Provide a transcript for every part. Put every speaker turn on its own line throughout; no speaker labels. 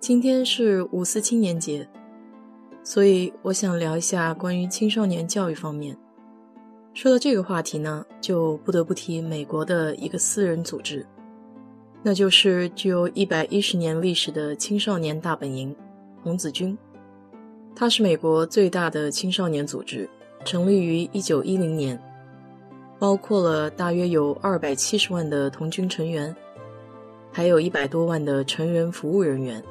今天是五四青年节，所以我想聊一下关于青少年教育方面。说到这个话题呢，就不得不提美国的一个私人组织，那就是具有一百一十年历史的青少年大本营——童子军。它是美国最大的青少年组织，成立于一九一零年。包括了大约有二百七十万的童军成员，还有一百多万的成人服务人员。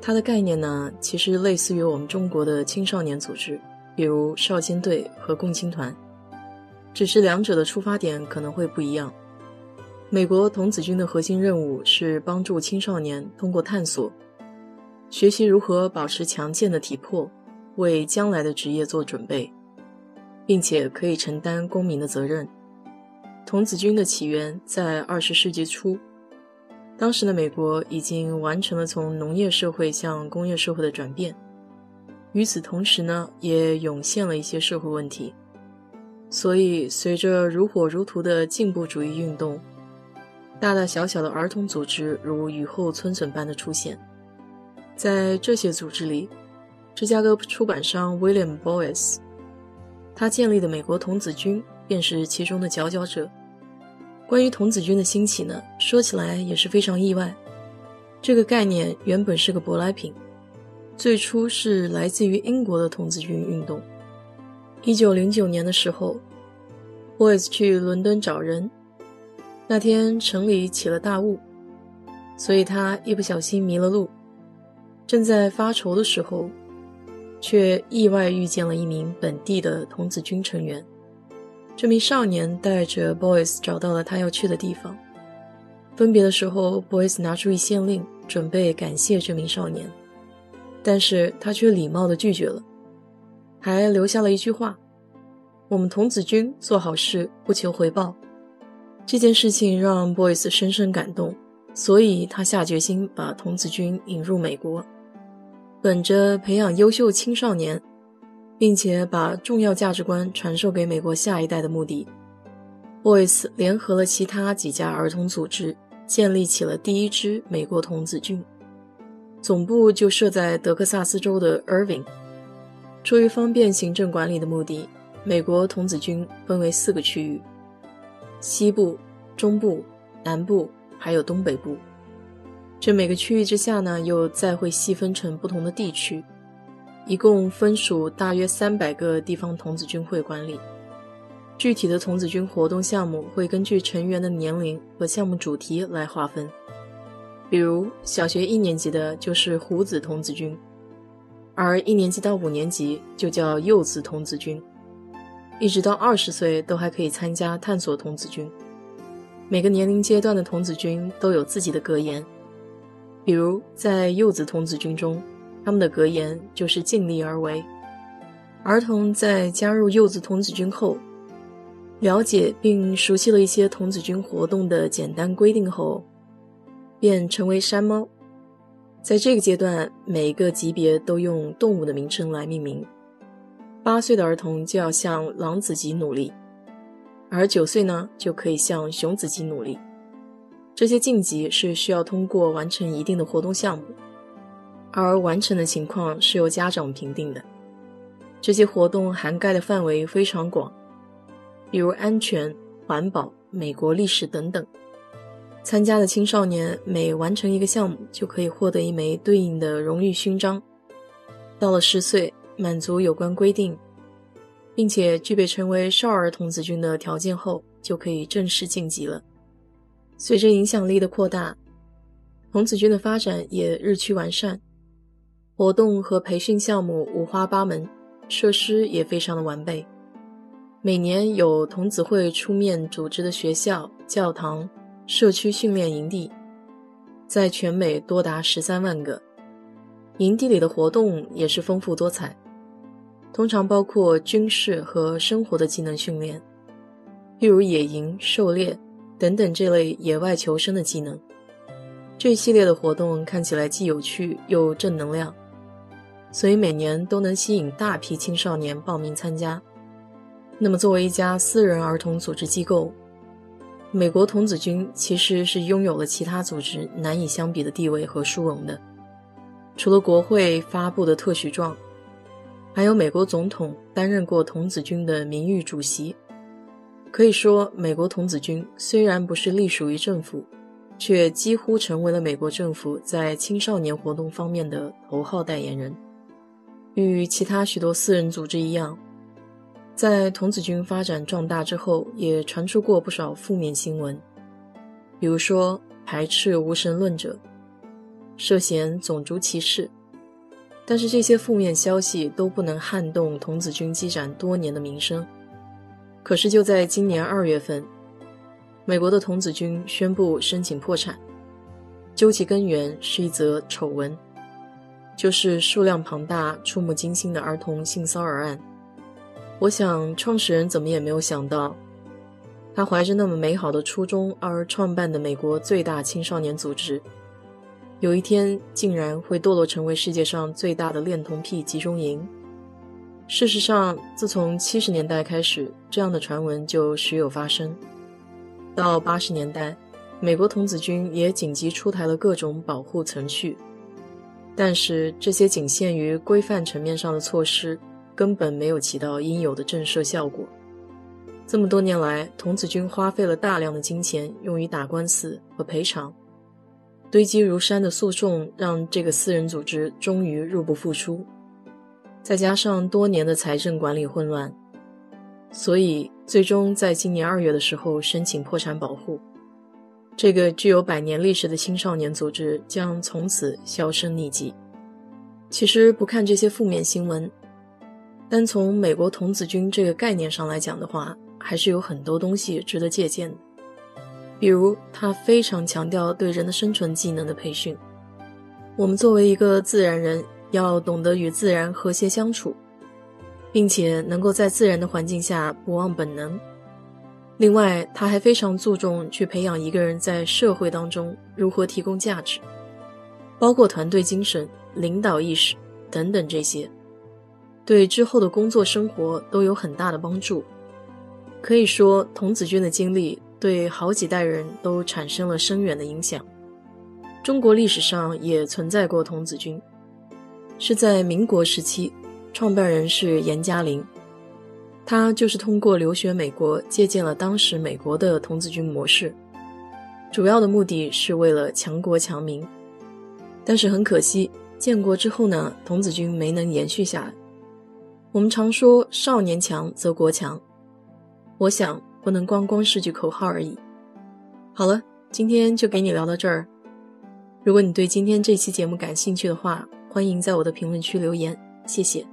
它的概念呢，其实类似于我们中国的青少年组织，比如少先队和共青团，只是两者的出发点可能会不一样。美国童子军的核心任务是帮助青少年通过探索，学习如何保持强健的体魄，为将来的职业做准备。并且可以承担公民的责任。童子军的起源在二十世纪初，当时的美国已经完成了从农业社会向工业社会的转变。与此同时呢，也涌现了一些社会问题。所以，随着如火如荼的进步主义运动，大大小小的儿童组织如雨后春笋般的出现。在这些组织里，芝加哥出版商 William Boyce。他建立的美国童子军便是其中的佼佼者。关于童子军的兴起呢，说起来也是非常意外。这个概念原本是个舶来品，最初是来自于英国的童子军运动。一九零九年的时候，Boys 去伦敦找人，那天城里起了大雾，所以他一不小心迷了路，正在发愁的时候。却意外遇见了一名本地的童子军成员。这名少年带着 Boys 找到了他要去的地方。分别的时候，Boys 拿出一县令，准备感谢这名少年，但是他却礼貌地拒绝了，还留下了一句话：“我们童子军做好事不求回报。”这件事情让 Boys 深深感动，所以他下决心把童子军引入美国。本着培养优秀青少年，并且把重要价值观传授给美国下一代的目的，Boys 联合了其他几家儿童组织，建立起了第一支美国童子军，总部就设在德克萨斯州的 Irving。出于方便行政管理的目的，美国童子军分为四个区域：西部、中部、南部，还有东北部。这每个区域之下呢，又再会细分成不同的地区，一共分属大约三百个地方童子军会管理。具体的童子军活动项目会根据成员的年龄和项目主题来划分。比如小学一年级的就是胡子童子军，而一年级到五年级就叫幼子童子军，一直到二十岁都还可以参加探索童子军。每个年龄阶段的童子军都有自己的格言。比如在幼子童子军中，他们的格言就是尽力而为。儿童在加入柚子童子军后，了解并熟悉了一些童子军活动的简单规定后，便成为山猫。在这个阶段，每一个级别都用动物的名称来命名。八岁的儿童就要向狼子级努力，而九岁呢，就可以向熊子级努力。这些晋级是需要通过完成一定的活动项目，而完成的情况是由家长评定的。这些活动涵盖的范围非常广，比如安全、环保、美国历史等等。参加的青少年每完成一个项目，就可以获得一枚对应的荣誉勋章。到了十岁，满足有关规定，并且具备成为少儿童子军的条件后，就可以正式晋级了。随着影响力的扩大，童子军的发展也日趋完善，活动和培训项目五花八门，设施也非常的完备。每年有童子会出面组织的学校、教堂、社区训练营地，在全美多达十三万个。营地里的活动也是丰富多彩，通常包括军事和生活的技能训练，例如野营、狩猎等等这类野外求生的技能。这一系列的活动看起来既有趣又正能量，所以每年都能吸引大批青少年报名参加。那么，作为一家私人儿童组织机构，美国童子军其实是拥有了其他组织难以相比的地位和殊荣的。除了国会发布的特许状，还有美国总统担任过童子军的名誉主席。可以说，美国童子军虽然不是隶属于政府，却几乎成为了美国政府在青少年活动方面的头号代言人。与其他许多私人组织一样，在童子军发展壮大之后，也传出过不少负面新闻，比如说排斥无神论者。涉嫌种族歧视，但是这些负面消息都不能撼动童子军积攒多年的名声。可是就在今年二月份，美国的童子军宣布申请破产，究其根源是一则丑闻，就是数量庞大、触目惊心的儿童性骚扰案。我想创始人怎么也没有想到，他怀着那么美好的初衷而创办的美国最大青少年组织。有一天，竟然会堕落成为世界上最大的恋童癖集中营。事实上，自从七十年代开始，这样的传闻就时有发生。到八十年代，美国童子军也紧急出台了各种保护程序，但是这些仅限于规范层面上的措施，根本没有起到应有的震慑效果。这么多年来，童子军花费了大量的金钱用于打官司和赔偿。堆积如山的诉讼让这个私人组织终于入不敷出，再加上多年的财政管理混乱，所以最终在今年二月的时候申请破产保护。这个具有百年历史的青少年组织将从此销声匿迹。其实不看这些负面新闻，单从美国童子军这个概念上来讲的话，还是有很多东西值得借鉴的。比如，他非常强调对人的生存技能的培训。我们作为一个自然人，要懂得与自然和谐相处，并且能够在自然的环境下不忘本能。另外，他还非常注重去培养一个人在社会当中如何提供价值，包括团队精神、领导意识等等这些，对之后的工作生活都有很大的帮助。可以说，童子军的经历。对好几代人都产生了深远的影响。中国历史上也存在过童子军，是在民国时期，创办人是严嘉玲，他就是通过留学美国，借鉴了当时美国的童子军模式，主要的目的是为了强国强民。但是很可惜，建国之后呢，童子军没能延续下来。我们常说“少年强则国强”，我想。不能光光是句口号而已。好了，今天就给你聊到这儿。如果你对今天这期节目感兴趣的话，欢迎在我的评论区留言，谢谢。